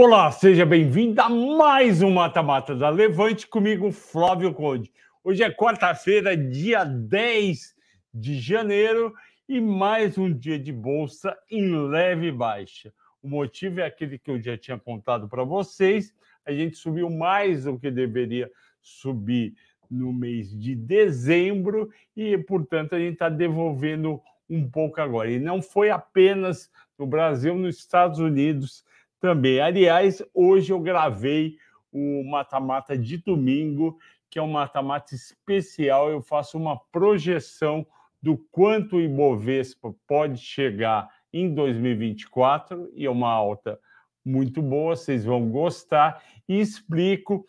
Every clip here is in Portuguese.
Olá, seja bem-vindo a mais um Mata-Mata da Levante, comigo, Flávio Conde. Hoje é quarta-feira, dia 10 de janeiro, e mais um dia de bolsa em leve baixa. O motivo é aquele que eu já tinha contado para vocês: a gente subiu mais do que deveria subir no mês de dezembro, e, portanto, a gente está devolvendo um pouco agora. E não foi apenas no Brasil, nos Estados Unidos também. Aliás, hoje eu gravei o mata-mata de domingo, que é um mata-mata especial. Eu faço uma projeção do quanto o Ibovespa pode chegar em 2024 e é uma alta muito boa, vocês vão gostar e explico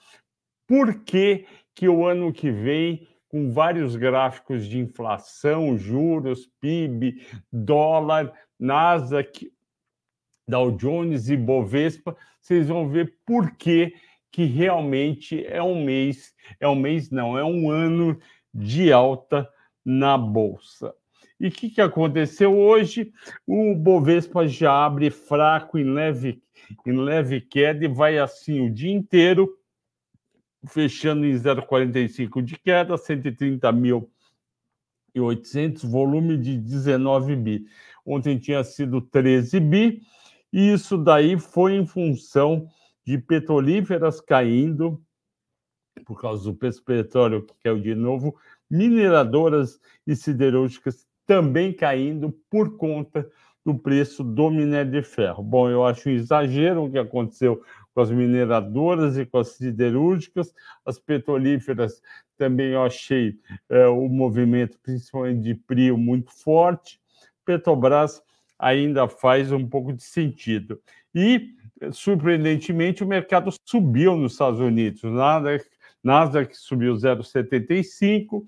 por que que o ano que vem com vários gráficos de inflação, juros, PIB, dólar, Nasdaq, Dow Jones e Bovespa, vocês vão ver por que, que realmente é um mês, é um mês não, é um ano de alta na Bolsa. E o que, que aconteceu hoje? O Bovespa já abre fraco em leve, em leve queda e vai assim o dia inteiro, fechando em 0,45 de queda, 130.800, volume de 19 bi. Ontem tinha sido 13 bi, e isso daí foi em função de petrolíferas caindo, por causa do petróleo que caiu de novo, mineradoras e siderúrgicas também caindo por conta do preço do minério de ferro. Bom, eu acho um exagero o que aconteceu com as mineradoras e com as siderúrgicas, as petrolíferas também eu achei é, o movimento, principalmente de PRIO, muito forte. Petrobras ainda faz um pouco de sentido. E, surpreendentemente, o mercado subiu nos Estados Unidos. Nasdaq, Nasdaq subiu 0,75,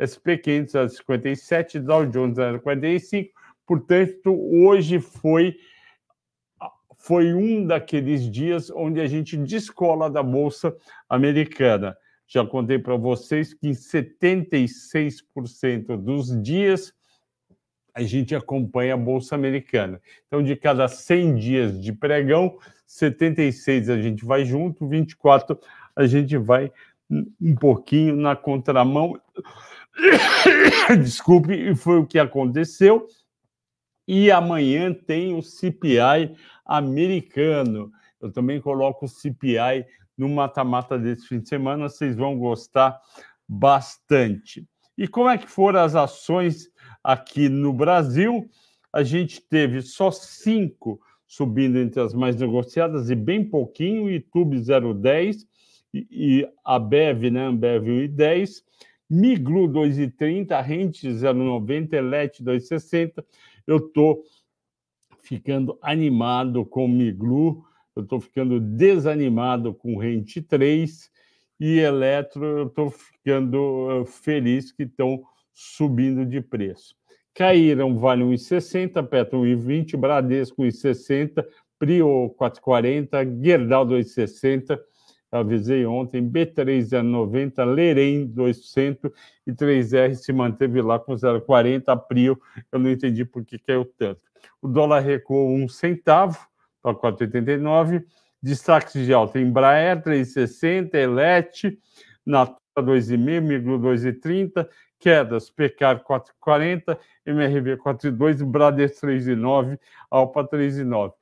SP500 0,57, Dow Jones 0,45. Portanto, hoje foi foi um daqueles dias onde a gente descola da bolsa americana. Já contei para vocês que em 76% dos dias a gente acompanha a Bolsa Americana. Então, de cada 100 dias de pregão, 76 a gente vai junto, 24 a gente vai um pouquinho na contramão. Desculpe, e foi o que aconteceu. E amanhã tem o CPI americano. Eu também coloco o CPI no mata-mata desse fim de semana, vocês vão gostar bastante. E como é que foram as ações aqui no Brasil? A gente teve só cinco subindo entre as mais negociadas e bem pouquinho, YouTube 0,10 e, e a Bev, né, Ambev 1,10, Miglu 2,30, Rente 0,90, Elet 2,60. Eu estou ficando animado com Miglu, eu estou ficando desanimado com Rente 3 e Eletro, eu estou ficando eh, feliz que estão subindo de preço. Caíram Vale 1,60, Petro 1,20, Bradesco 1,60, Prio 4,40, Gerdau 2,60, avisei ontem, B3 0,90, Lerem 200 e 3R se manteve lá com 0,40, a Prio eu não entendi por que caiu tanto. O dólar recuou um centavo para 4,89, Destaques de alta: Embraer 3,60, Elet, Natura 2,5, Migro 2,30, quedas, Pecar 4,40, MRV 4,2, Bradesco 3,9, Alpa 3,9.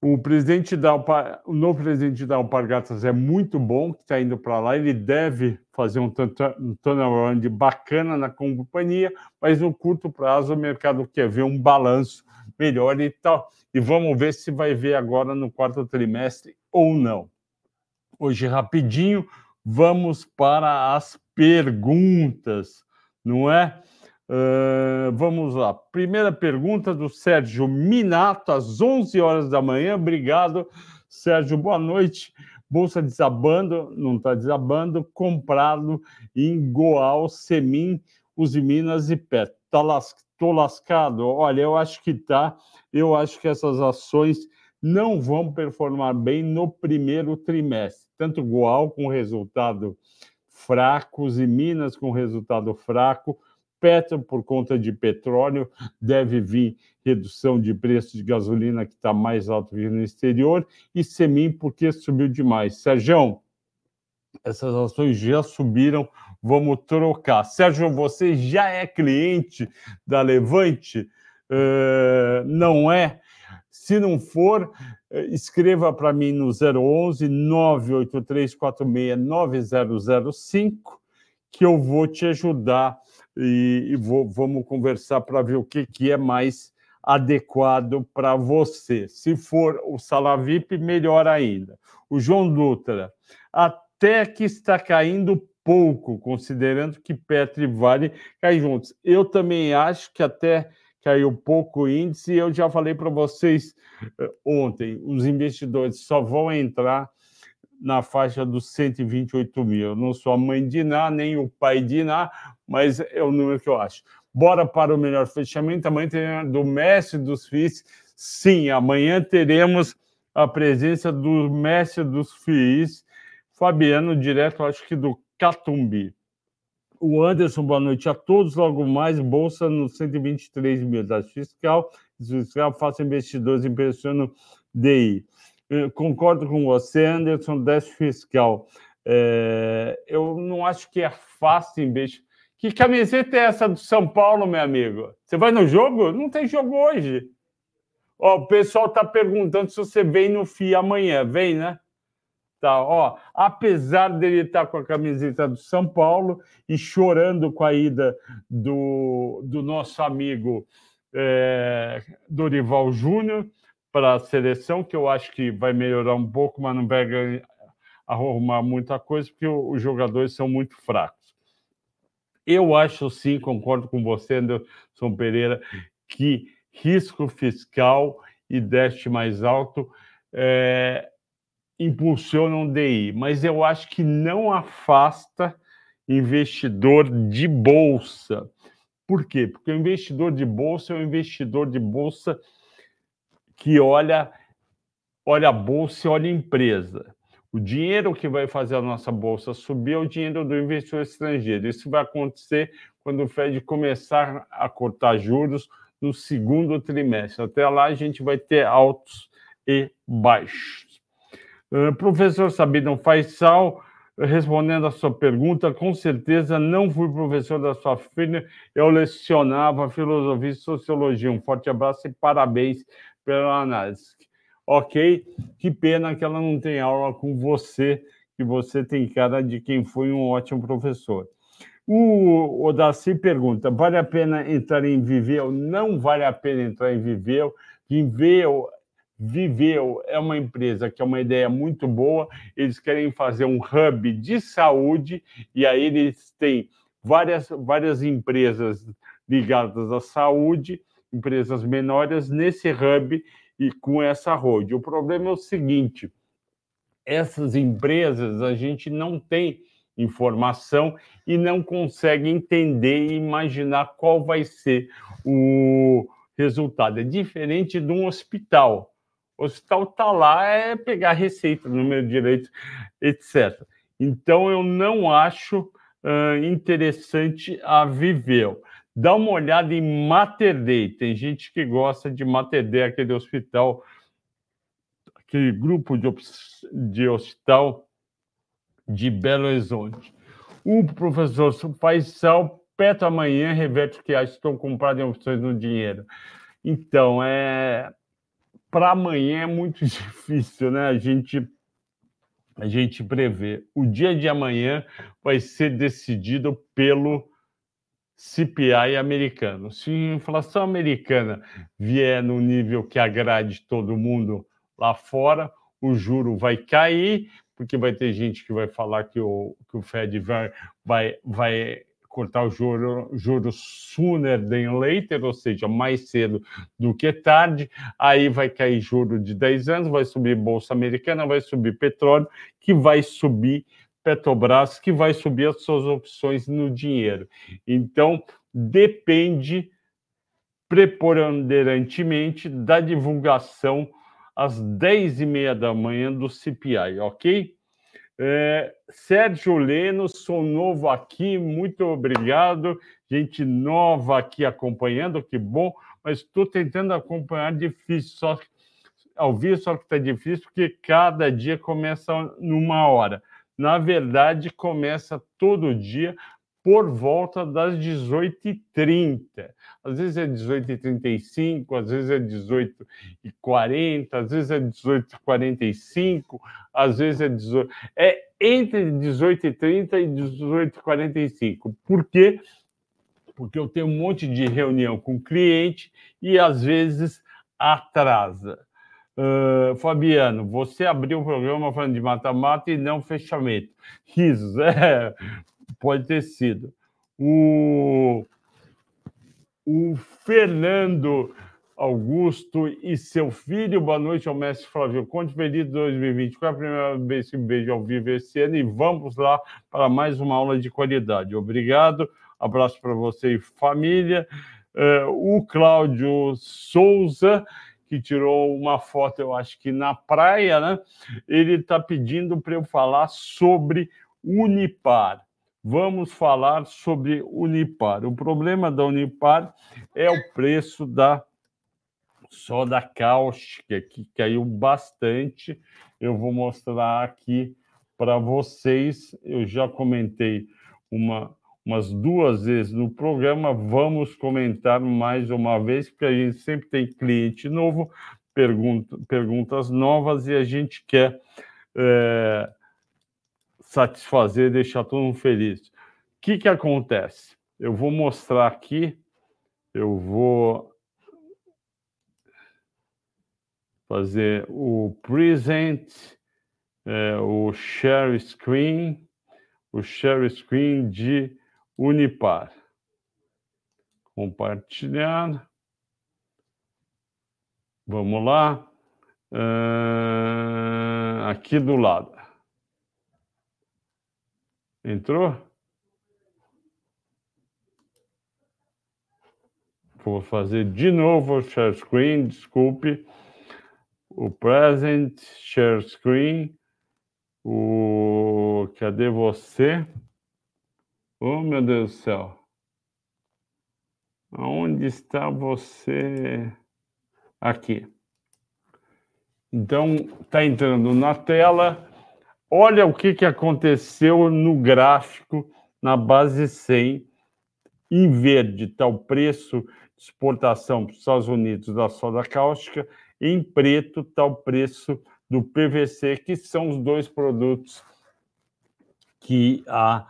O presidente da Alpa, o novo presidente da Alpargatas é muito bom, que está indo para lá. Ele deve fazer um turnaround bacana na companhia, mas no curto prazo o mercado quer ver um balanço melhor e tal. E vamos ver se vai ver agora no quarto trimestre ou não. Hoje, rapidinho, vamos para as perguntas, não é? Uh, vamos lá. Primeira pergunta do Sérgio Minato, às 11 horas da manhã. Obrigado, Sérgio. Boa noite. Bolsa desabando, não está desabando. Comprado em Goal, Semin, Uzi Minas e Pet. Está las... lascado? Olha, eu acho que está. Eu acho que essas ações não vão performar bem no primeiro trimestre. Tanto Goal com resultado fracos e Minas com resultado fraco Petro, por conta de petróleo, deve vir redução de preço de gasolina, que está mais alto que no exterior, e Semin, porque subiu demais. Sérgio, essas ações já subiram, vamos trocar. Sérgio, você já é cliente da Levante? Uh, não é? Se não for, eh, escreva para mim no 011 98346 9005 que eu vou te ajudar e, e vou, vamos conversar para ver o que, que é mais adequado para você. Se for o salário VIP, melhor ainda. O João Dutra, até que está caindo pouco, considerando que Petro e Vale caem juntos. Eu também acho que até caiu pouco o índice. Eu já falei para vocês eh, ontem, os investidores só vão entrar na faixa dos 128 mil. Eu não sou a mãe de Iná, nem o pai de Iná, mas é o número que eu acho. Bora para o melhor fechamento. Amanhã tem do mestre dos FIIs. Sim, amanhã teremos a presença do mestre dos FIIs, Fabiano, direto, acho que do Catumbi. O Anderson, boa noite a todos. Logo mais, bolsa no 123 mil. Da fiscal, fiscal faça investidores impressionam DI. Eu concordo com você, Anderson, déficit fiscal. É, eu não acho que é fácil investir. Que camiseta é essa do São Paulo, meu amigo? Você vai no jogo? Não tem jogo hoje. Ó, o pessoal está perguntando se você vem no FI amanhã. Vem, né? Tá, ó, apesar dele estar com a camiseta do São Paulo e chorando com a ida do, do nosso amigo é, Dorival Júnior, para a seleção, que eu acho que vai melhorar um pouco, mas não vai arrumar muita coisa, porque os jogadores são muito fracos. Eu acho sim, concordo com você, Anderson Pereira, que risco fiscal e déficit mais alto é, impulsionam DI, mas eu acho que não afasta investidor de bolsa. Por quê? Porque o investidor de bolsa é um investidor de bolsa que olha, olha a bolsa e olha a empresa. O dinheiro que vai fazer a nossa bolsa subir é o dinheiro do investidor estrangeiro. Isso vai acontecer quando o Fed começar a cortar juros no segundo trimestre. Até lá, a gente vai ter altos e baixos. Uh, professor Sabino Faisal, respondendo a sua pergunta, com certeza não fui professor da sua filha, eu lecionava filosofia e sociologia. Um forte abraço e parabéns pela análise. Ok, que pena que ela não tem aula com você, que você tem cara de quem foi um ótimo professor. O Odaci pergunta: vale a pena entrar em Viveu? Não vale a pena entrar em Viveu. Viveu, Viveu é uma empresa que é uma ideia muito boa. Eles querem fazer um hub de saúde e aí eles têm várias, várias empresas ligadas à saúde empresas menores nesse hub e com essa road. O problema é o seguinte: essas empresas a gente não tem informação e não consegue entender e imaginar qual vai ser o resultado. É diferente de um hospital. O hospital está lá, é pegar receita, número direito, etc. Então, eu não acho uh, interessante a Viveu. Dá uma olhada em Mater Dei. Tem gente que gosta de Mater Dei, aquele hospital, aquele grupo de, de hospital de Belo Horizonte. O professor Faisal, Petro amanhã, reverte que acha, estou comprado em opções no dinheiro. Então, é para amanhã é muito difícil, né? A gente a gente prever. O dia de amanhã vai ser decidido pelo CPI americano. Se a inflação americana vier no nível que agrade todo mundo lá fora, o juro vai cair, porque vai ter gente que vai falar que o, que o Fed vai, vai, vai cortar o juro, juros sooner than later, ou seja, mais cedo do que tarde. Aí vai cair juro de 10 anos, vai subir bolsa americana, vai subir petróleo, que vai subir Petrobras que vai subir as suas opções no dinheiro. Então, depende preponderantemente da divulgação às 10 e meia da manhã do CPI, ok? É, Sérgio Leno, sou novo aqui, muito obrigado. Gente nova aqui acompanhando, que bom, mas estou tentando acompanhar difícil, só ao vivo, só que está difícil, porque cada dia começa numa hora. Na verdade, começa todo dia por volta das 18h30. Às vezes é 18h35, às vezes é 18h40, às vezes é 18h45, às vezes é 18 É entre 18h30 e 18h45. Por quê? Porque eu tenho um monte de reunião com cliente e às vezes atrasa. Uh, Fabiano, você abriu o programa falando de mata-mata e não fechamento. Risos, é, pode ter sido. O, o Fernando Augusto e seu filho, boa noite ao mestre Flávio Conte, feliz 2024, a primeira vez que me vejo ao vivo esse ano e vamos lá para mais uma aula de qualidade. Obrigado, abraço para você e família. Uh, o Cláudio Souza, que tirou uma foto, eu acho que na praia, né? Ele está pedindo para eu falar sobre Unipar vamos falar sobre Unipar. O problema da Unipar é o preço da soda cáustica, que caiu bastante. Eu vou mostrar aqui para vocês. Eu já comentei uma, umas duas vezes no programa. Vamos comentar mais uma vez, porque a gente sempre tem cliente novo, pergunta, perguntas novas e a gente quer. É, satisfazer, deixar todo mundo feliz. O que, que acontece? Eu vou mostrar aqui, eu vou fazer o present, é, o share screen, o share screen de Unipar. Compartilhar. Vamos lá. Uh, aqui do lado. Entrou? Vou fazer de novo o share screen, desculpe. O present share screen. O cadê você? Oh, meu Deus do céu. Aonde está você? Aqui. Então, está entrando na tela Olha o que, que aconteceu no gráfico na base 100. Em verde está o preço de exportação para os Estados Unidos da soda cáustica. Em preto está o preço do PVC, que são os dois produtos que a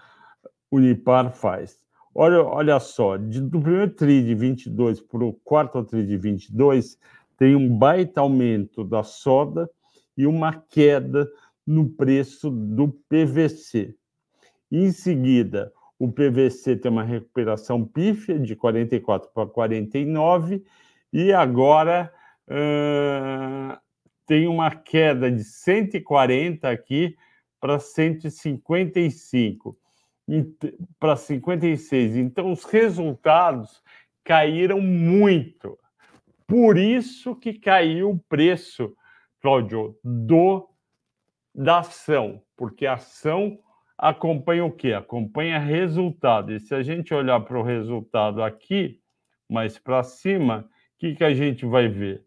Unipar faz. Olha, olha só, do primeiro TRI de 22 para o quarto TRI de 22, tem um baita aumento da soda e uma queda no preço do PVC. Em seguida, o PVC tem uma recuperação pífia de 44 para 49 e agora uh, tem uma queda de 140 aqui para 155 para 56. Então os resultados caíram muito. Por isso que caiu o preço, Cláudio, do da ação, porque a ação acompanha o quê? Acompanha resultado. E se a gente olhar para o resultado aqui, mais para cima, o que, que a gente vai ver?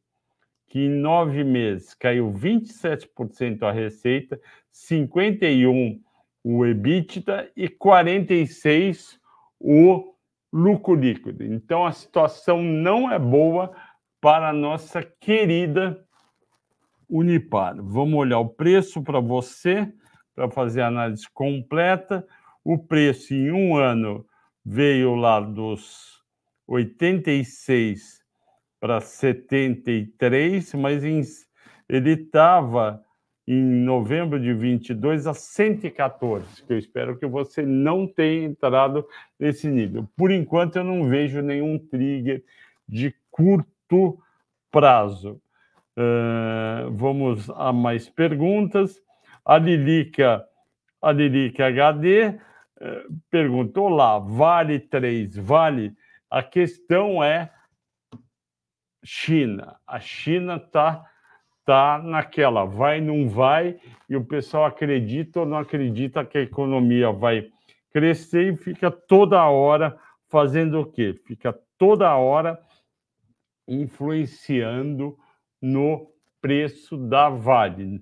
Que em nove meses caiu 27% a receita, 51% o EBITDA e 46% o lucro líquido. Então a situação não é boa para a nossa querida Unipar. Vamos olhar o preço para você, para fazer a análise completa. O preço em um ano veio lá dos 86 para 73, mas em, ele estava em novembro de 22 a 114, que eu espero que você não tenha entrado nesse nível. Por enquanto, eu não vejo nenhum trigger de curto prazo. Uh, vamos a mais perguntas. A Lilica, a Lilica HD uh, perguntou lá: vale 3, vale? A questão é China. A China está está naquela, vai, não vai, e o pessoal acredita ou não acredita que a economia vai crescer e fica toda hora fazendo o quê? Fica toda hora influenciando no preço da Vale.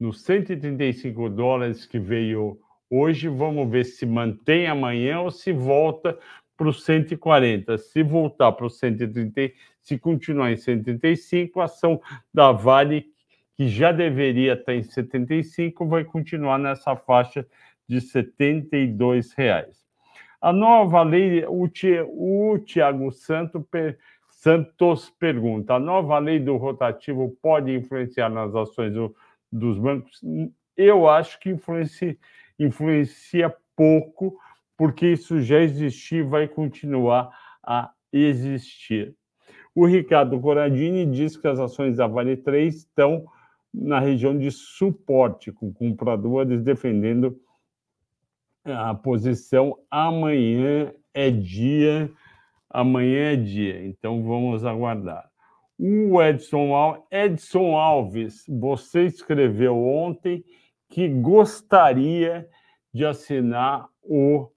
Nos 135 dólares que veio hoje, vamos ver se mantém amanhã ou se volta para os 140. Se voltar para os 130, se continuar em 135, a ação da Vale, que já deveria estar em 75, vai continuar nessa faixa de 72 reais. A nova lei, o, Tiago Santo, Santos pergunta: a nova lei do rotativo pode influenciar nas ações do, dos bancos? Eu acho que influencia, influencia pouco, porque isso já existia e vai continuar a existir. O Ricardo Coradini diz que as ações da Vale 3 estão na região de suporte, com compradores defendendo a posição. Amanhã é dia, amanhã é dia, então vamos aguardar. O Edson, Edson Alves, você escreveu ontem que gostaria de assinar o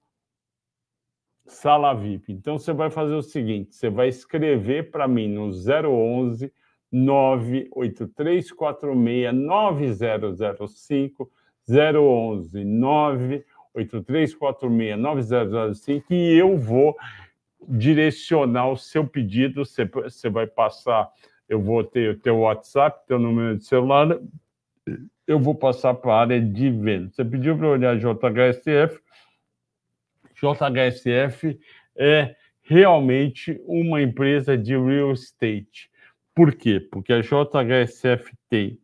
Sala VIP. Então você vai fazer o seguinte: você vai escrever para mim no 011 98346 9005 011 98346 9005 e eu vou direcionar o seu pedido. Você, você vai passar, eu vou ter o teu WhatsApp, teu número de celular, eu vou passar para a área de venda. Você pediu para olhar JHSF, JHSF é realmente uma empresa de real estate. Por quê? Porque a JHSF tem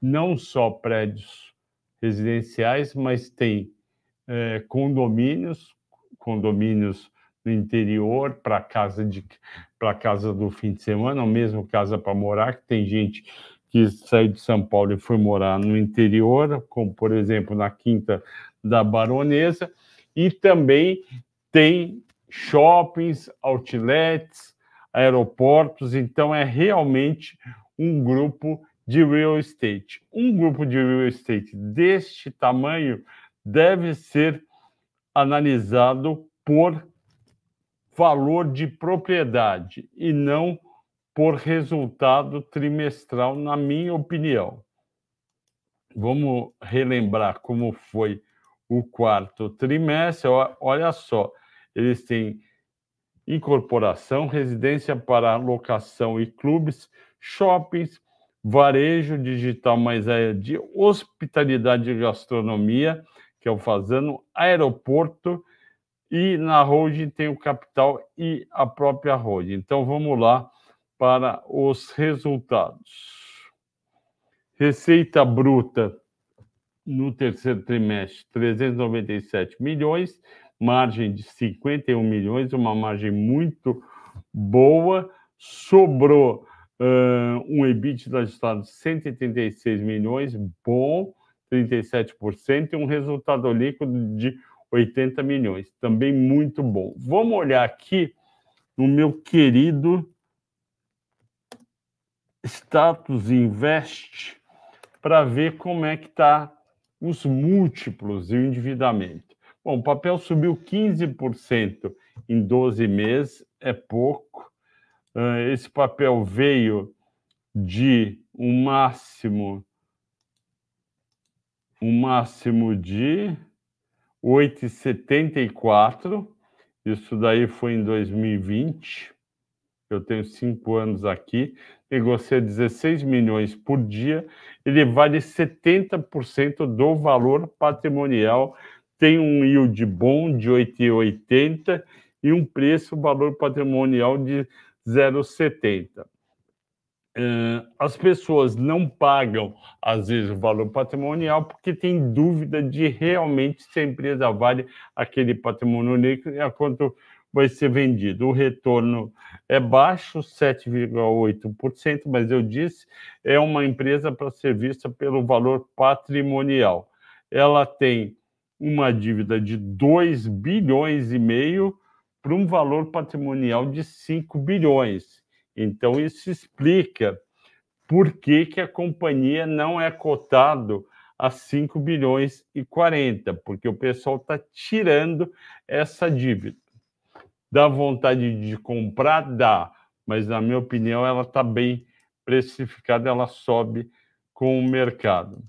não só prédios residenciais, mas tem é, condomínios, condomínios no interior para casa de para casa do fim de semana, ou mesmo casa para morar, que tem gente que saiu de São Paulo e foi morar no interior, como por exemplo na Quinta da Baronesa, e também tem shoppings, outlets, aeroportos, então é realmente um grupo de real estate. Um grupo de real estate deste tamanho deve ser analisado por valor de propriedade e não por resultado trimestral, na minha opinião. Vamos relembrar como foi o quarto trimestre, olha só, eles têm incorporação, residência para locação e clubes, shoppings, varejo digital mais área de hospitalidade e gastronomia, que é o Fazano, aeroporto, e na holding tem o capital e a própria holding. Então vamos lá para os resultados. Receita bruta no terceiro trimestre, 397 milhões, margem de 51 milhões, uma margem muito boa. Sobrou uh, um EBITDA ajustado de 186 milhões, bom, 37%, e um resultado líquido de 80 milhões, também muito bom. Vamos olhar aqui no meu querido Status Invest para ver como é que está os múltiplos e o endividamento. Bom, o papel subiu 15% em 12 meses, é pouco. Ah, esse papel veio de um máximo um máximo de 8,74. Isso daí foi em 2020. Eu tenho cinco anos aqui negocia 16 milhões por dia, ele vale 70% do valor patrimonial, tem um yield bom de 8,80 e um preço, valor patrimonial de 0,70. As pessoas não pagam, às vezes, o valor patrimonial porque tem dúvida de realmente se a empresa vale aquele patrimônio líquido e a quanto vai ser vendido. O retorno é baixo, 7,8%, mas eu disse, é uma empresa para ser vista pelo valor patrimonial. Ela tem uma dívida de 2 bilhões e meio para um valor patrimonial de 5 bilhões. Então, isso explica por que, que a companhia não é cotado a 5 bilhões e 40, porque o pessoal está tirando essa dívida. Dá vontade de comprar? Dá, mas na minha opinião ela está bem precificada, ela sobe com o mercado.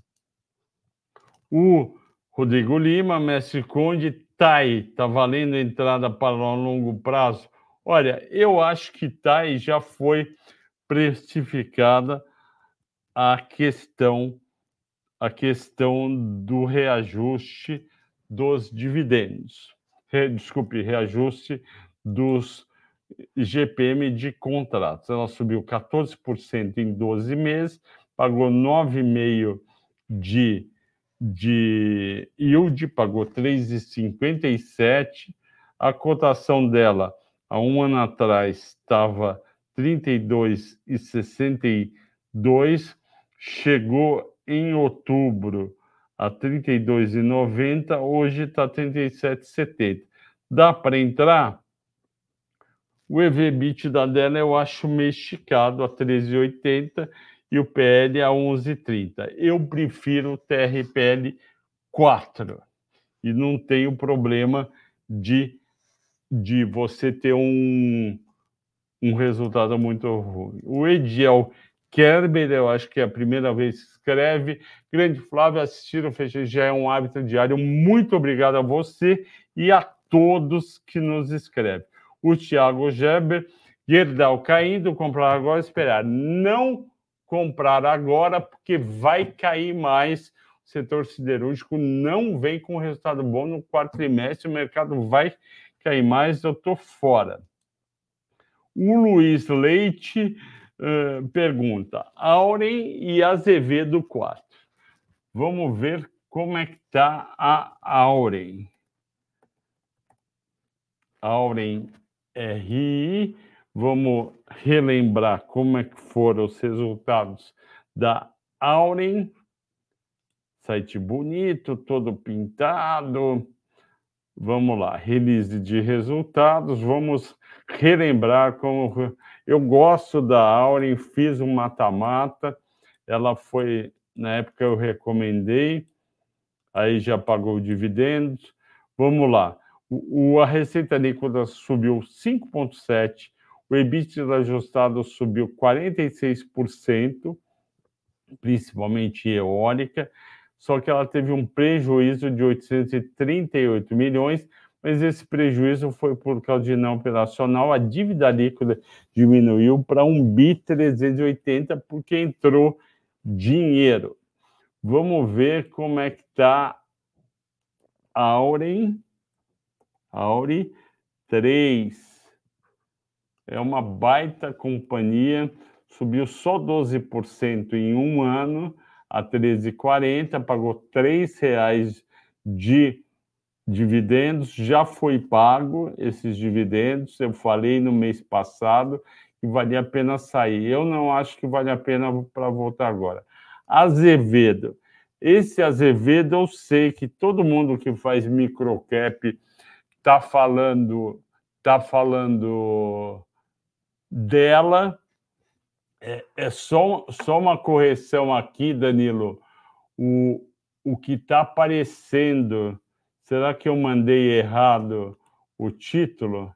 O Rodrigo Lima, Mestre Conde, TAI, está valendo entrada para um longo prazo? Olha, eu acho que TAI já foi precificada a questão a questão do reajuste dos dividendos. Desculpe, reajuste dos GPM de contratos. Ela subiu 14% em 12 meses, pagou 9,5% de, de yield, pagou 3,57%. A cotação dela, há um ano atrás, estava 32,62, chegou em outubro a 32,90, hoje está 37,70. Dá para entrar? O EV/BIT da dela eu acho meio esticado a 13,80 e o PL a 11,30. Eu prefiro o TRPL 4 e não tenho problema de, de você ter um, um resultado muito ruim. O Ediel Kerber, eu acho que é a primeira vez que escreve. Grande Flávio, assistir o já é um hábito diário. Muito obrigado a você e a todos que nos escrevem. O Thiago Geber, Gerdau caindo, comprar agora, esperar. Não comprar agora, porque vai cair mais. O setor siderúrgico não vem com resultado bom no quarto trimestre, o mercado vai cair mais, eu estou fora. O Luiz Leite pergunta: Auren e Azevedo 4. Vamos ver como é que está a Auren. Auren RI. Vamos relembrar como é que foram os resultados da Auren. Site bonito, todo pintado. Vamos lá, release de resultados. Vamos relembrar como eu gosto da Auren, fiz um mata-mata. Ela foi, na época eu recomendei, aí já pagou dividendos. Vamos lá. O, a receita líquida subiu 5,7%, o EBITDA ajustado subiu 46%, principalmente eólica, só que ela teve um prejuízo de 838 milhões, mas esse prejuízo foi por causa de não operacional. A dívida líquida diminuiu para um bi 380 porque entrou dinheiro. Vamos ver como é que está a Auren. Auri 3. É uma baita companhia, subiu só 12% em um ano a 13,40, pagou R$ reais de dividendos, já foi pago esses dividendos, eu falei no mês passado que valia a pena sair. Eu não acho que vale a pena para voltar agora. Azevedo. Esse Azevedo, eu sei que todo mundo que faz microcap está falando, tá falando dela. É, é só, só uma correção aqui, Danilo. O, o que está aparecendo Será que eu mandei errado o título?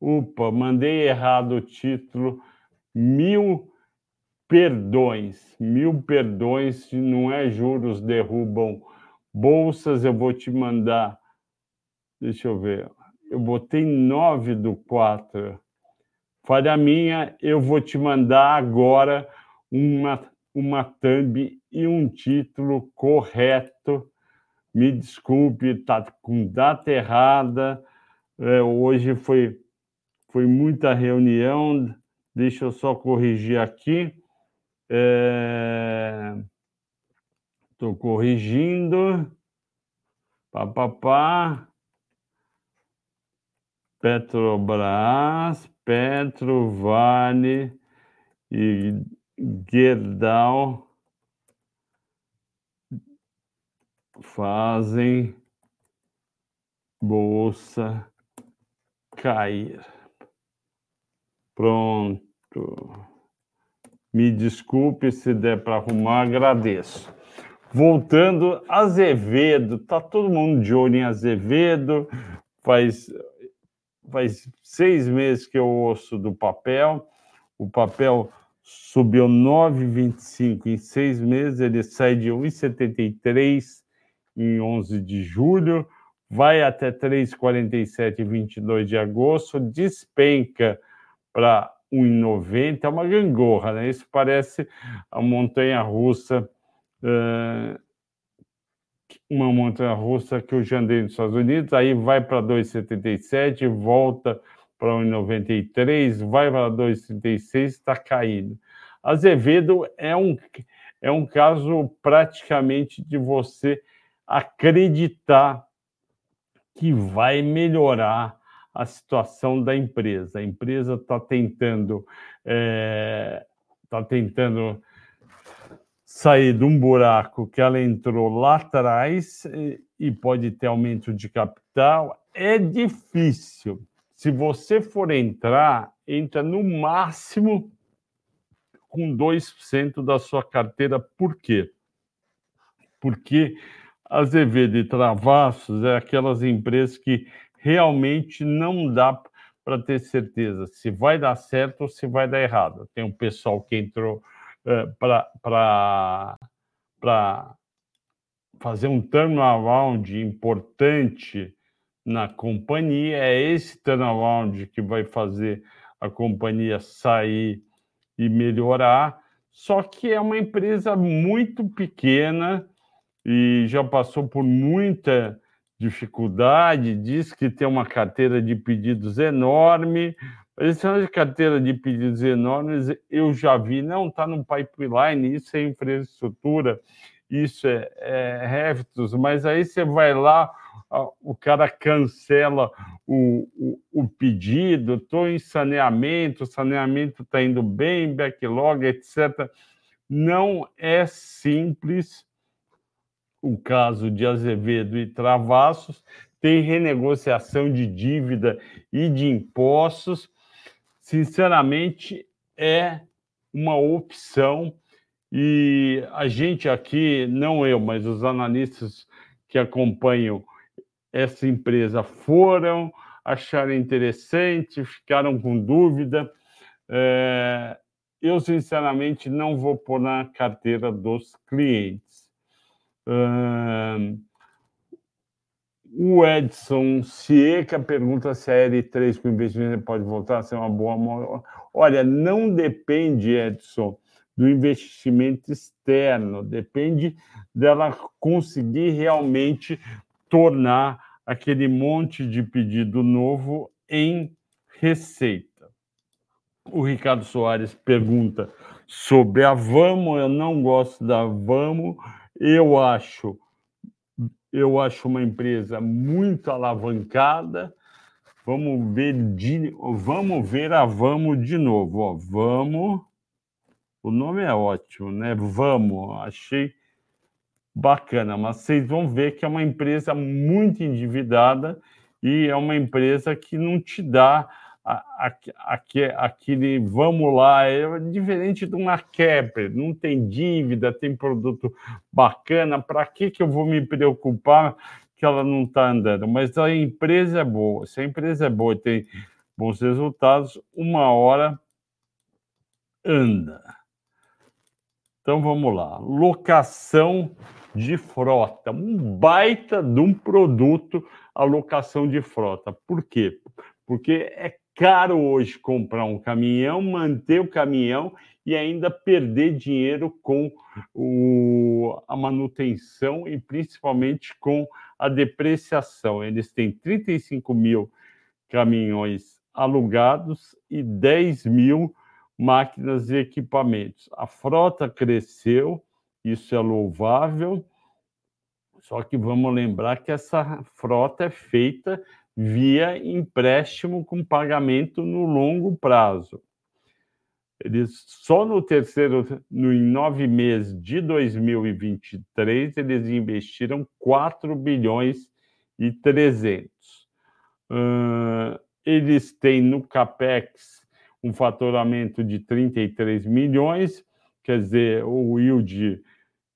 Upa, mandei errado o título. Mil perdões, mil perdões, se não é juros derrubam bolsas, eu vou te mandar. Deixa eu ver. Eu botei nove do quatro. Falha minha, eu vou te mandar agora uma, uma thumb e um título correto me desculpe, está com data errada. É, hoje foi, foi muita reunião. Deixa eu só corrigir aqui. Estou é... corrigindo. Pá, pá, pá. Petrobras, Petro, Vale e Gerdau fazem bolsa cair. Pronto. Me desculpe se der para arrumar, agradeço. Voltando, Azevedo, tá todo mundo de olho em Azevedo, faz, faz seis meses que eu ouço do papel, o papel subiu 9,25 em seis meses, ele sai de 1,73 em 11 de julho, vai até 3,47 em 22 de agosto, despenca para 1,90, é uma gangorra, né? Isso parece a montanha russa, uh, uma montanha russa que eu já andei nos Estados Unidos, aí vai para 2,77, volta para 1,93, vai para 2,36, está caindo. Azevedo é um, é um caso praticamente de você acreditar que vai melhorar a situação da empresa. A empresa está tentando, é, tentando sair de um buraco que ela entrou lá atrás e, pode ter aumento de capital. É difícil. Se você for entrar, entra no máximo com 2% da sua carteira. Por quê? Porque Azevedo e Travassos é aquelas empresas que realmente não dá para ter certeza se vai dar certo ou se vai dar errado. Tem um pessoal que entrou uh, para fazer um turnaround importante na companhia. É esse turnaround que vai fazer a companhia sair e melhorar. Só que é uma empresa muito pequena e já passou por muita dificuldade, diz que tem uma carteira de pedidos enorme, mas essa carteira de pedidos enormes eu já vi, não está no pipeline, isso é infraestrutura, isso é, é mas aí você vai lá, o cara cancela o, o, o pedido, estou em saneamento, saneamento está indo bem, backlog, etc. Não é simples o caso de Azevedo e Travassos, tem renegociação de dívida e de impostos. Sinceramente, é uma opção e a gente aqui, não eu, mas os analistas que acompanham essa empresa foram, acharam interessante, ficaram com dúvida. É, eu, sinceramente, não vou pôr na carteira dos clientes o Edson Cieca pergunta se a L3 com investimento pode voltar a ser uma boa. Olha, não depende, Edson, do investimento externo, depende dela conseguir realmente tornar aquele monte de pedido novo em receita. O Ricardo Soares pergunta sobre a Vamo, eu não gosto da Vamo, eu acho, eu acho uma empresa muito alavancada. Vamos ver de, vamos ver a Vamos de novo. Ó, vamos. O nome é ótimo, né? Vamos. Achei bacana, mas vocês vão ver que é uma empresa muito endividada e é uma empresa que não te dá aquele vamos lá, é diferente de uma Kepler, não tem dívida, tem produto bacana, para que, que eu vou me preocupar que ela não está andando? Mas a empresa é boa, se a empresa é boa e tem bons resultados, uma hora anda. Então vamos lá, locação de frota, um baita de um produto a locação de frota. Por quê? Porque é caro hoje comprar um caminhão, manter o caminhão e ainda perder dinheiro com o, a manutenção e principalmente com a depreciação. Eles têm 35 mil caminhões alugados e 10 mil máquinas e equipamentos. A frota cresceu, isso é louvável, só que vamos lembrar que essa frota é feita via empréstimo com pagamento no longo prazo. Eles só no terceiro, no, em nove meses de 2023, eles investiram 4 bilhões e 300. Uh, eles têm no CAPEX um faturamento de 33 milhões, quer dizer, o yield,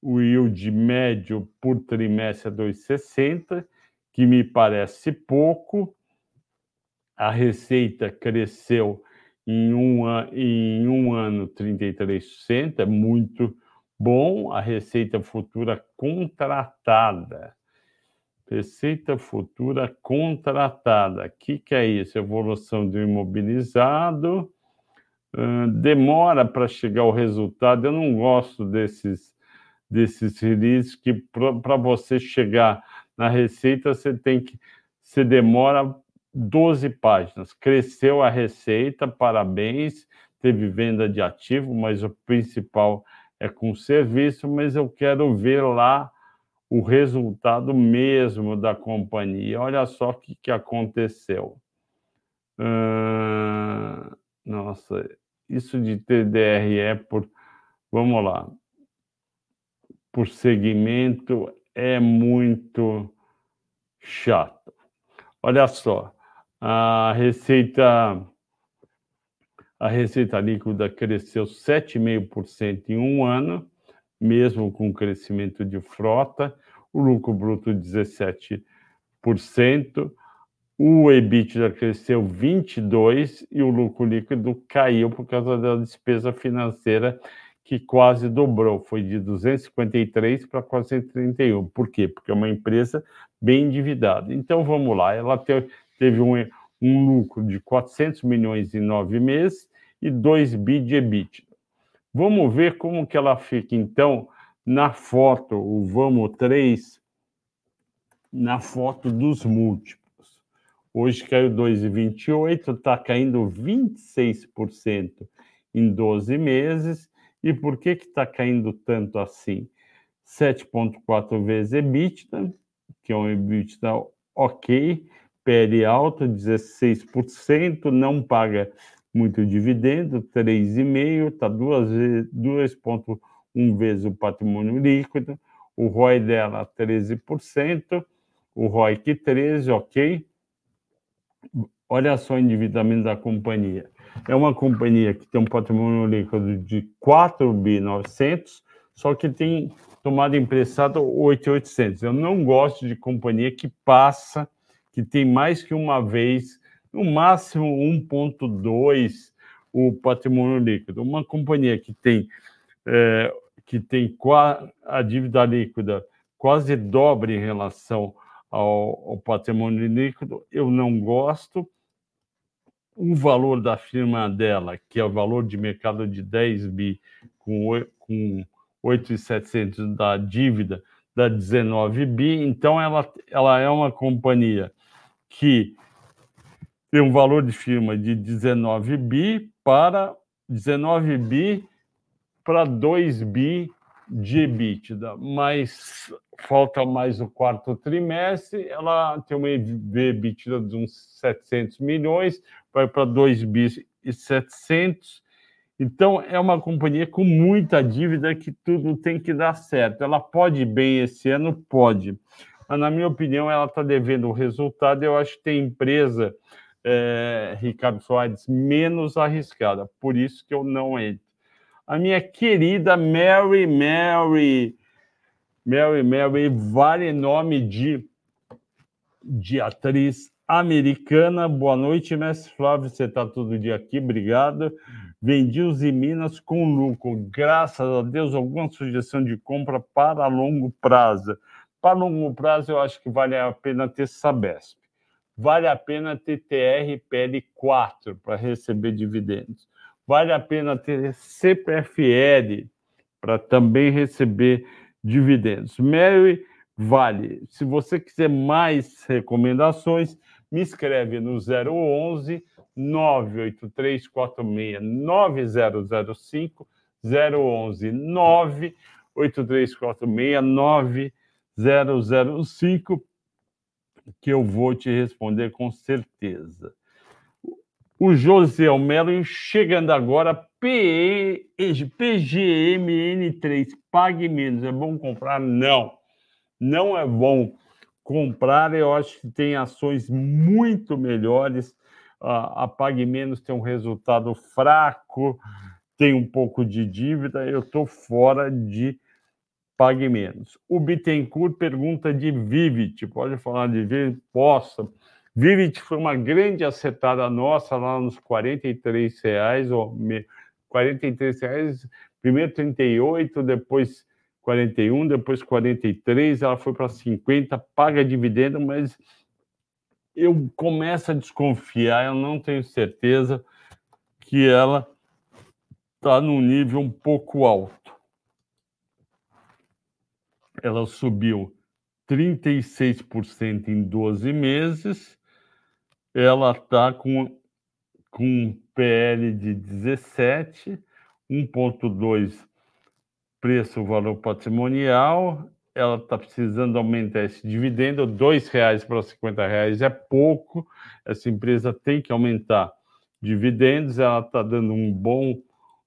o yield médio por trimestre é 2,60, que me parece pouco. A receita cresceu em um, em um ano 33%, é muito bom. A receita futura contratada. Receita futura contratada. O que, que é isso? Evolução do imobilizado. Uh, demora para chegar o resultado. Eu não gosto desses, desses releases que para você chegar na receita você tem que. Você demora 12 páginas. Cresceu a receita, parabéns. Teve venda de ativo, mas o principal é com serviço. Mas eu quero ver lá o resultado mesmo da companhia. Olha só o que, que aconteceu. Nossa, isso de TDRE é por. Vamos lá. Por segmento é muito chato. Olha só, a receita a receita líquida cresceu 7,5% em um ano, mesmo com crescimento de frota, o lucro bruto 17%, o EBITDA cresceu 22% e o lucro líquido caiu por causa da despesa financeira que quase dobrou, foi de 253 para quase 31. Por quê? Porque é uma empresa bem endividada. Então vamos lá, ela teve um, um lucro de 400 milhões em nove meses e 2 bi de EBITDA. Vamos ver como que ela fica, então, na foto, o Vamos 3, na foto dos múltiplos. Hoje caiu 2,28, está caindo 26% em 12 meses e por que está caindo tanto assim? 7,4 vezes EBITDA, que é um EBITDA ok, PL alto, 16%, não paga muito dividendo, 3,5%, está 2,1 vezes o patrimônio líquido, o ROI dela 13%, o ROIC 13%, ok. Olha só o endividamento da companhia é uma companhia que tem um patrimônio líquido de 4.900, só que tem tomado emprestado 8.800. Eu não gosto de companhia que passa, que tem mais que uma vez, no máximo 1.2 o patrimônio líquido. Uma companhia que tem é, que tem a dívida líquida quase dobre em relação ao, ao patrimônio líquido, eu não gosto o valor da firma dela, que é o valor de mercado de 10 bi, com, com 8,700 da dívida, da 19 bi, então ela, ela é uma companhia que tem um valor de firma de 19 bi para 19 bi para 2 bi de EBITDA, mas falta mais o quarto trimestre, ela tem uma EBITDA de uns 700 milhões, vai para 2 bis e 700. Então, é uma companhia com muita dívida que tudo tem que dar certo. Ela pode bem esse ano? Pode. Mas, na minha opinião, ela está devendo o resultado. Eu acho que tem empresa, é, Ricardo Soares, menos arriscada. Por isso que eu não entro. A minha querida Mary Mary, Mary Mary, vale nome de, de atriz americana. Boa noite, mestre Flávio. Você está todo dia aqui, obrigado. Vendi os em Minas com lucro. Graças a Deus, alguma sugestão de compra para longo prazo. Para longo prazo, eu acho que vale a pena ter Sabesp. Vale a pena ter TRPL4 para receber dividendos. Vale a pena ter CPFL para também receber dividendos. Mary, vale. Se você quiser mais recomendações, me escreve no 011 98346 9005 011 98346 9005 que eu vou te responder com certeza. O José Melo chegando agora, PE, PGMN3, pague menos. É bom comprar? Não, não é bom comprar, eu acho que tem ações muito melhores. a, a Pague Menos tem um resultado fraco, tem um pouco de dívida, eu estou fora de Pague Menos. O Bittencourt pergunta de Vivit, pode falar de Vivit? Posso. Vivit foi uma grande acertada nossa lá nos 43 reais, ou 43 reais, primeiro 38, depois 41, depois 43, ela foi para 50, paga dividendo, mas eu começo a desconfiar, eu não tenho certeza que ela está num nível um pouco alto. Ela subiu 36% em 12 meses, ela está com, com um PL de 17, 1,2 preço-valor patrimonial, ela está precisando aumentar esse dividendo, R$ reais para R$ reais é pouco, essa empresa tem que aumentar dividendos, ela está dando um bom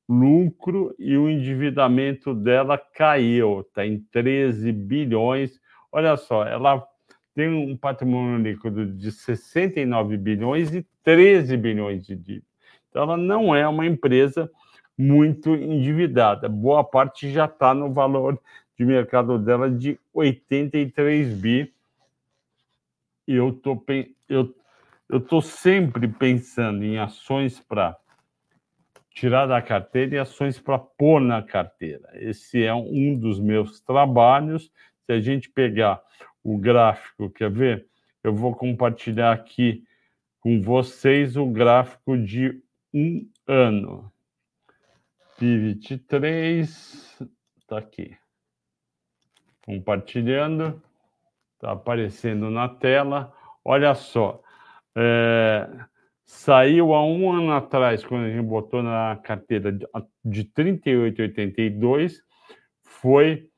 lucro e o endividamento dela caiu, está em 13 bilhões. Olha só, ela tem um patrimônio líquido de 69 bilhões e 13 bilhões de dívida. Então, ela não é uma empresa muito endividada. Boa parte já está no valor de mercado dela de 83 bi. E eu tô, eu, eu tô sempre pensando em ações para tirar da carteira e ações para pôr na carteira. Esse é um dos meus trabalhos. Se a gente pegar o gráfico, quer ver? Eu vou compartilhar aqui com vocês o gráfico de um ano. Pivot 3, está aqui. Compartilhando, está aparecendo na tela. Olha só, é, saiu há um ano atrás, quando a gente botou na carteira de 38,82, foi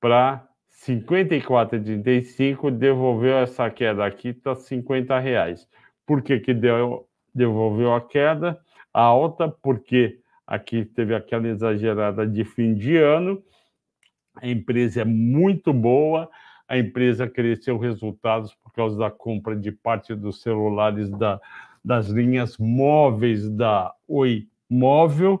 para 54,35, devolveu essa queda aqui, está 50 reais. Por que, que deu, devolveu a queda? A alta, porque Aqui teve aquela exagerada de fim de ano. A empresa é muito boa. A empresa cresceu resultados por causa da compra de parte dos celulares da, das linhas móveis da Oi Móvel.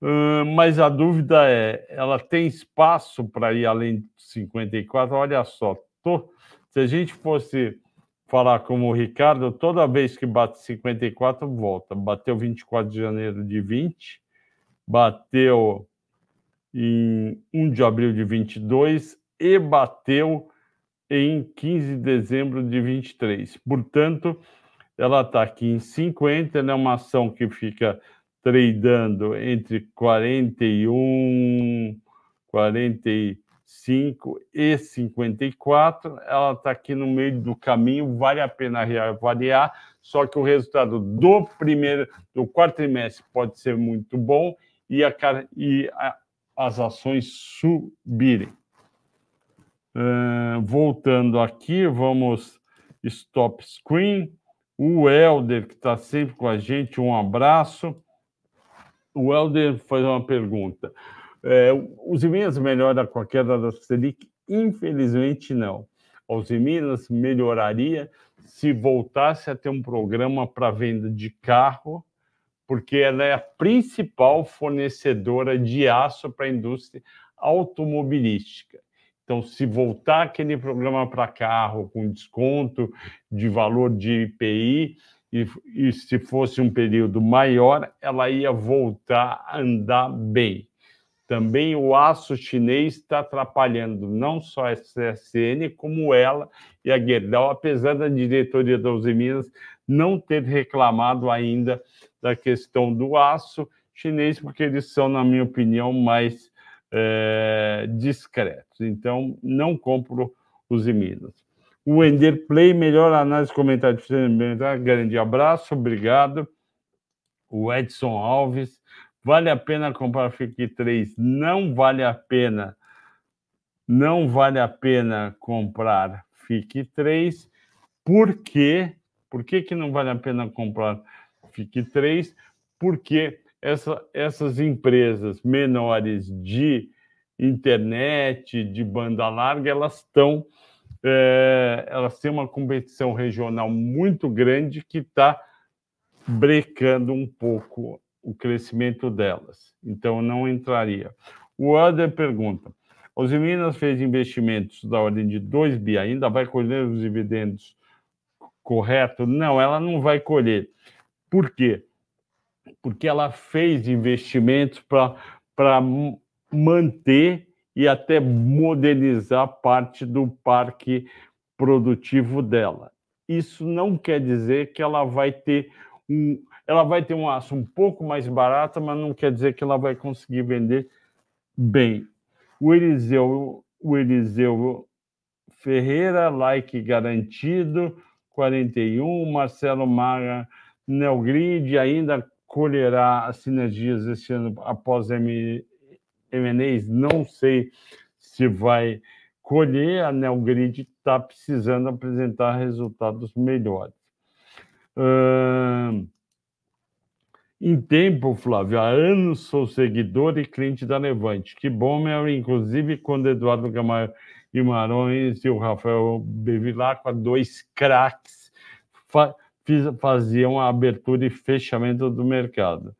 Uh, mas a dúvida é: ela tem espaço para ir além de 54? Olha só, tô, se a gente fosse falar como o Ricardo, toda vez que bate 54, volta. Bateu 24 de janeiro de 20, bateu em 1 de abril de 22 e bateu em 15 de dezembro de 23. Portanto, ela está aqui em 50, é né, uma ação que fica tradando entre 41, 45 e 54. Ela está aqui no meio do caminho, vale a pena reavaliar, só que o resultado do primeiro, do quarto trimestre pode ser muito bom e, a, e a, as ações subirem. Uh, voltando aqui, vamos stop screen. O Helder, que está sempre com a gente, um abraço. O Helder faz uma pergunta. É, os Minas melhora com a queda da Selic? Infelizmente, não. Os Minas melhoraria se voltasse a ter um programa para venda de carro porque ela é a principal fornecedora de aço para a indústria automobilística. Então, se voltar aquele programa para carro com desconto de valor de IPI, e, e, se fosse um período maior, ela ia voltar a andar bem. Também o aço chinês está atrapalhando não só a CSN, como ela e a Gerdau, apesar da diretoria da Uzi Minas não ter reclamado ainda da questão do aço chinês, porque eles são, na minha opinião, mais é, discretos. Então, não compro os Minas. O Ender Play, melhor análise, comentário grande abraço, obrigado. O Edson Alves, vale a pena comprar FIC 3? Não vale a pena, não vale a pena comprar FIC 3, porque, por que, que não vale a pena comprar FIC 3, porque essa, essas empresas menores de internet, de banda larga, elas estão é, elas têm uma competição regional muito grande que está brecando um pouco o crescimento delas. Então, não entraria. O Ader pergunta: os Minas fez investimentos da ordem de 2 bi, ainda vai colher os dividendos correto? Não, ela não vai colher. Por quê? Porque ela fez investimentos para manter e até modernizar parte do parque produtivo dela. Isso não quer dizer que ela vai ter um, ela vai ter um aço um pouco mais barato, mas não quer dizer que ela vai conseguir vender bem. O Eliseu, o Eliseu Ferreira, like garantido, 41. Marcelo Maga, Neogrid, ainda colherá as sinergias esse ano após M&As? Não sei se vai colher. A Neogrid está precisando apresentar resultados melhores. Em tempo, Flávio, há anos sou seguidor e cliente da Levante. Que bom, meu, inclusive quando Eduardo Guimarães e o Rafael Bevilacqua, dois craques, faziam a abertura e fechamento do mercado.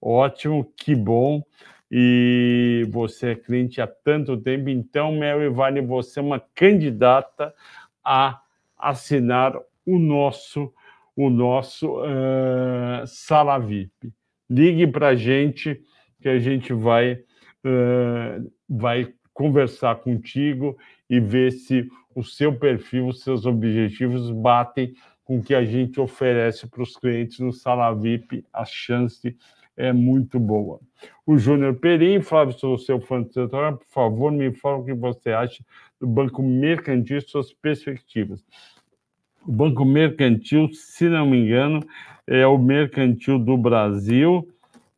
Ótimo, que bom. E você é cliente há tanto tempo, então, Mary, vale você uma candidata a assinar o nosso o nosso uh, sala VIP. Ligue para a gente que a gente vai, uh, vai conversar contigo e ver se o seu perfil, os seus objetivos batem com que a gente oferece para os clientes no Sala VIP. A chance é muito boa. O Júnior Perim, Flávio, sou seu fã do setor, por favor, me fala o que você acha do Banco Mercantil e suas perspectivas. O Banco Mercantil, se não me engano, é o Mercantil do Brasil,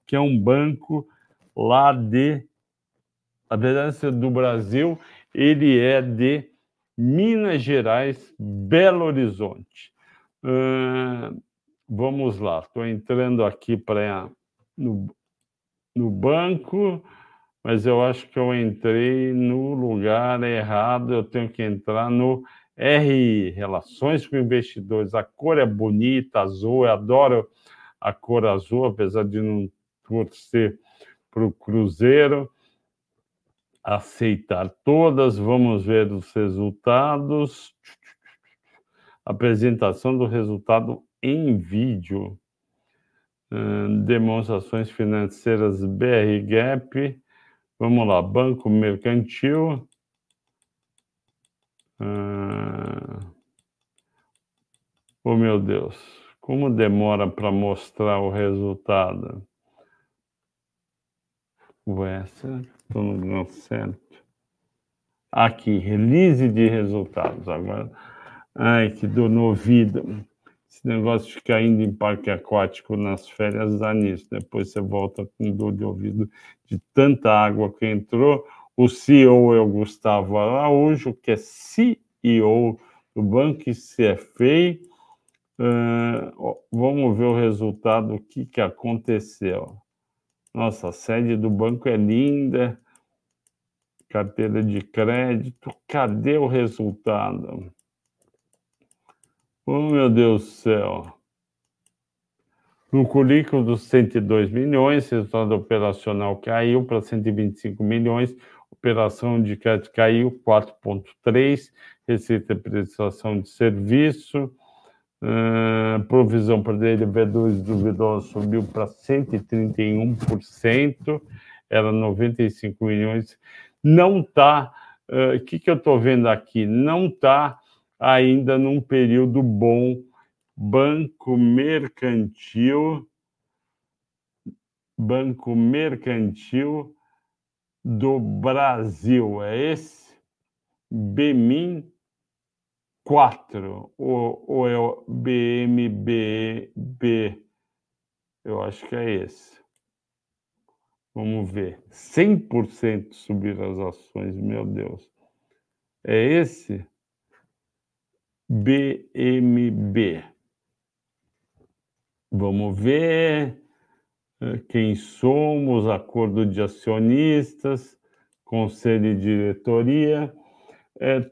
que é um banco lá de. A verdade é do Brasil, ele é de Minas Gerais, Belo Horizonte. Uh, vamos lá, estou entrando aqui para no, no banco, mas eu acho que eu entrei no lugar errado, eu tenho que entrar no RI, Relações com Investidores. A cor é bonita, azul, eu adoro a cor azul, apesar de não torcer para o Cruzeiro. Aceitar todas, vamos ver os resultados. Apresentação do resultado em vídeo. demonstrações financeiras BR Gap. Vamos lá, Banco Mercantil. Oh, meu Deus, como demora para mostrar o resultado? Ué, estou no lugar certo? Aqui, release de resultados. Agora, ai, que dor no ouvido. Esse negócio de ficar indo em parque aquático nas férias dá nisso. Depois você volta com dor de ouvido de tanta água que entrou o CEO é o Gustavo Araújo, que é CEO do Banco ICFEI. Uh, vamos ver o resultado, o que, que aconteceu. Nossa, a sede do banco é linda, carteira de crédito, cadê o resultado? Oh, meu Deus do céu. No currículo dos 102 milhões, resultado operacional caiu para 125 milhões, operação de crédito caiu 4,3%, receita de prestação de serviço, uh, provisão para devedores duvidosos subiu para 131%, era 95 milhões. Não está, o uh, que, que eu estou vendo aqui? Não está ainda num período bom. Banco Mercantil, Banco Mercantil do Brasil. É esse? BMIN 4 ou, ou é o BMBB? Eu acho que é esse. Vamos ver. 100% subir as ações, meu Deus. É esse? BMB. Vamos ver quem somos, acordo de acionistas, conselho de diretoria, é,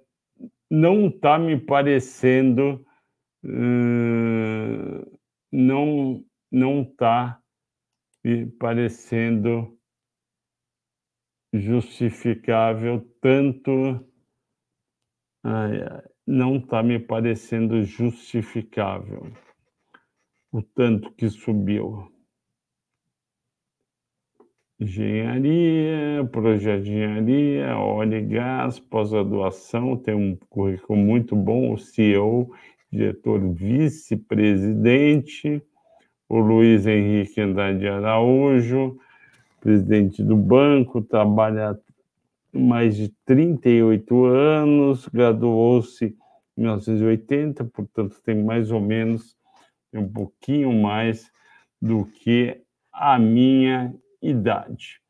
não está me parecendo, uh, não, não está me parecendo justificável tanto. Ai, ai, não está me parecendo justificável o tanto que subiu. Engenharia, projeto de engenharia, óleo e gás, pós-graduação, tem um currículo muito bom, o CEO, diretor vice-presidente, o Luiz Henrique Andrade Araújo, presidente do banco, trabalha mais de 38 anos, graduou-se 1980, portanto tem mais ou menos um pouquinho mais do que a minha idade.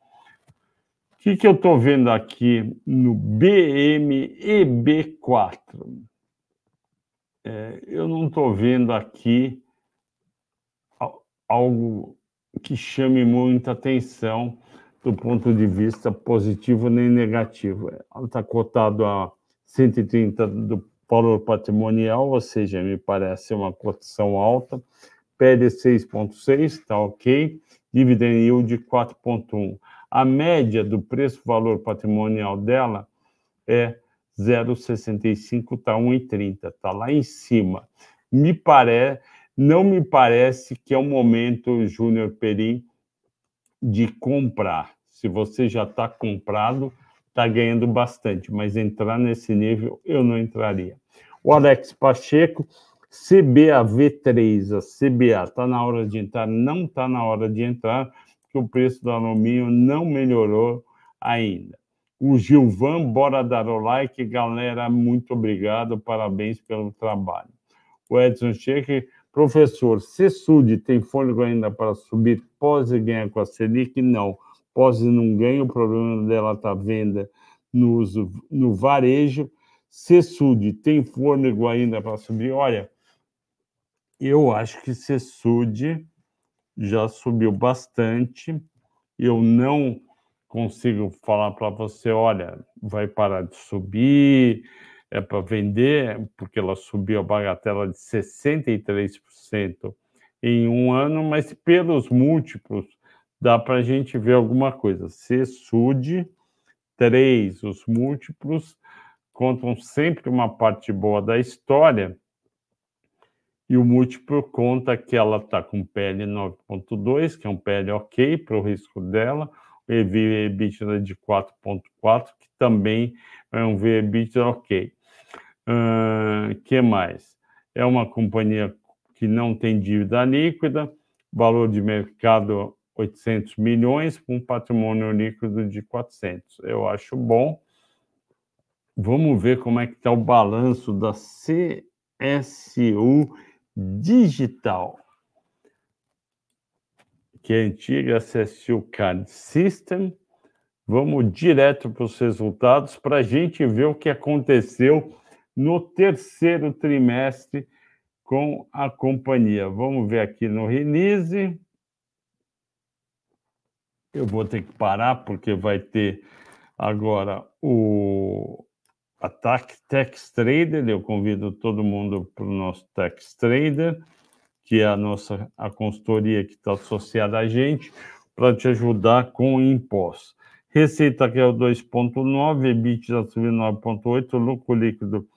O que, que eu estou vendo aqui no BMEB4? É, eu não estou vendo aqui algo que chame muita atenção do ponto de vista positivo nem negativo. Ela está cotado a 130 do valor patrimonial, ou seja, me parece uma cotação alta. PL 6,6, está ok. Dividend yield 4,1. A média do preço-valor patrimonial dela é 0,65, está 1,30, está lá em cima. Me parece, não me parece que é o momento, Júnior Perim, de comprar. Se você já está comprado, está ganhando bastante, mas entrar nesse nível eu não entraria. O Alex Pacheco, CBAV3, a CBA, está na hora de entrar? Não está na hora de entrar, porque o preço do alumínio não melhorou ainda. O Gilvan, bora dar o like, galera, muito obrigado, parabéns pelo trabalho. O Edson Cheque, professor, CESUD tem fôlego ainda para subir? Pose ganha com a Selic? Não. Pose não ganha, o problema dela está venda no, no varejo. CESUD tem fôlego ainda para subir? Olha, eu acho que CESUD já subiu bastante. Eu não consigo falar para você, olha, vai parar de subir, é para vender, porque ela subiu a bagatela de 63% em um ano, mas pelos múltiplos dá para a gente ver alguma coisa. CSUD 3, os múltiplos contam sempre uma parte boa da história, e o múltiplo conta que ela está com PL 9.2, que é um PL ok para o risco dela, o EV/EBITDA de 4.4, que também é um V/EBITDA ok. Uh, que mais? É uma companhia que não tem dívida líquida, valor de mercado 800 milhões, com um patrimônio líquido de 400. Eu acho bom. Vamos ver como é que está o balanço da CSU Digital, que é a antiga CSU Card System. Vamos direto para os resultados para a gente ver o que aconteceu no terceiro trimestre com a companhia. Vamos ver aqui no release. Eu vou ter que parar porque vai ter agora o Ataque Tex Trader. Eu convido todo mundo para o nosso Tex Trader, que é a nossa a consultoria que está associada a gente, para te ajudar com o imposto. Receita que é o 2,9, EBITDA subiu 9,8, lucro líquido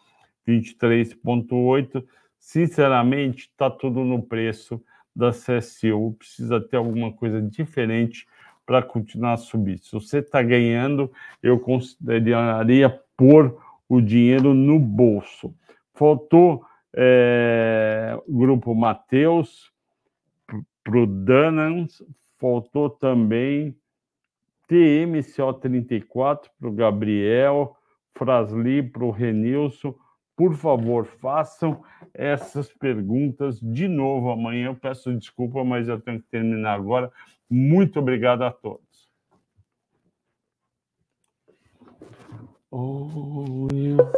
23,8. Sinceramente, está tudo no preço da CSU. Precisa ter alguma coisa diferente para continuar a subir. Se você está ganhando, eu consideraria pôr o dinheiro no bolso. Faltou é, grupo Mateus para o Danans, faltou também TMCO34 para o Gabriel, Frasli para o Renilson. Por favor, façam essas perguntas de novo amanhã. Eu peço desculpa, mas eu tenho que terminar agora. Muito obrigado a todos. Oh, yeah.